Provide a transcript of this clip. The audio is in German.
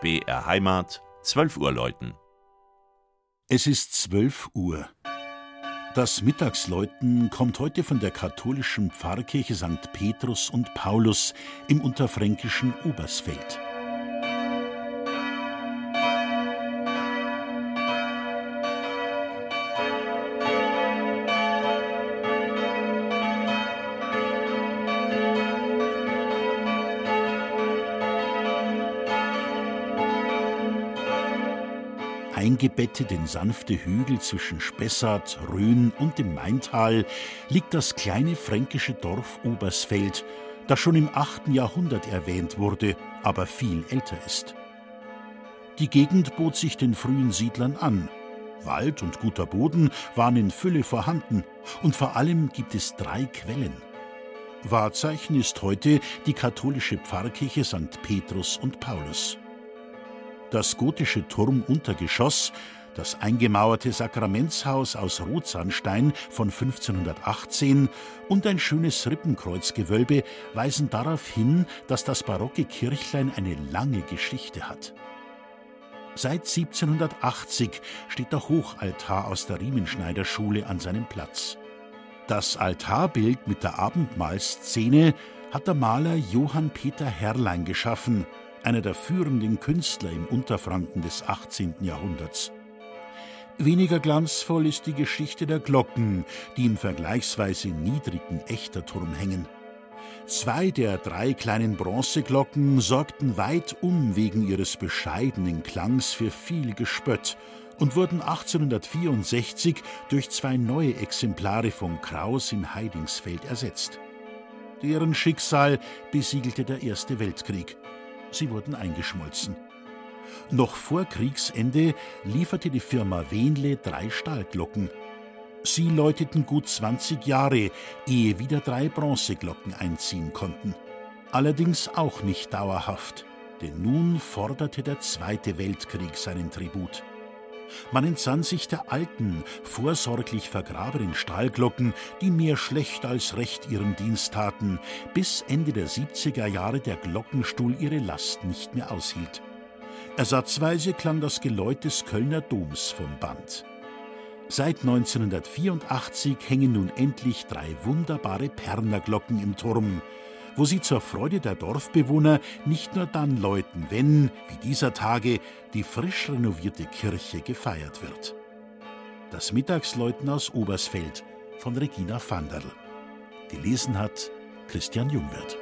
BR Heimat, 12 Uhr läuten. Es ist 12 Uhr. Das Mittagsläuten kommt heute von der katholischen Pfarrkirche St. Petrus und Paulus im unterfränkischen Obersfeld. Eingebettet in sanfte Hügel zwischen Spessart, Rhön und dem Maintal liegt das kleine fränkische Dorf Obersfeld, das schon im 8. Jahrhundert erwähnt wurde, aber viel älter ist. Die Gegend bot sich den frühen Siedlern an. Wald und guter Boden waren in Fülle vorhanden und vor allem gibt es drei Quellen. Wahrzeichen ist heute die katholische Pfarrkirche St. Petrus und Paulus das gotische Turmuntergeschoss, das eingemauerte Sakramentshaus aus Rotsandstein von 1518 und ein schönes Rippenkreuzgewölbe weisen darauf hin, dass das barocke Kirchlein eine lange Geschichte hat. Seit 1780 steht der Hochaltar aus der Riemenschneiderschule an seinem Platz. Das Altarbild mit der Abendmahlszene hat der Maler Johann Peter Herrlein geschaffen – einer der führenden Künstler im Unterfranken des 18. Jahrhunderts. Weniger glanzvoll ist die Geschichte der Glocken, die im vergleichsweise niedrigen Echterturm hängen. Zwei der drei kleinen Bronzeglocken sorgten weit um wegen ihres bescheidenen Klangs für viel Gespött und wurden 1864 durch zwei neue Exemplare von Kraus in Heidingsfeld ersetzt. Deren Schicksal besiegelte der Erste Weltkrieg sie wurden eingeschmolzen. Noch vor Kriegsende lieferte die Firma Wenle drei Stahlglocken. Sie läuteten gut 20 Jahre, ehe wieder drei Bronzeglocken einziehen konnten. Allerdings auch nicht dauerhaft, denn nun forderte der Zweite Weltkrieg seinen Tribut. Man entsann sich der alten, vorsorglich vergrabenen Stahlglocken, die mehr schlecht als recht ihren Dienst taten, bis Ende der 70er Jahre der Glockenstuhl ihre Last nicht mehr aushielt. Ersatzweise klang das Geläut des Kölner Doms vom Band. Seit 1984 hängen nun endlich drei wunderbare Pernerglocken im Turm, wo sie zur Freude der Dorfbewohner nicht nur dann läuten, wenn, wie dieser Tage, die frisch renovierte Kirche gefeiert wird. Das Mittagsläuten aus Obersfeld von Regina Vanderl. Gelesen hat Christian Jungwirth.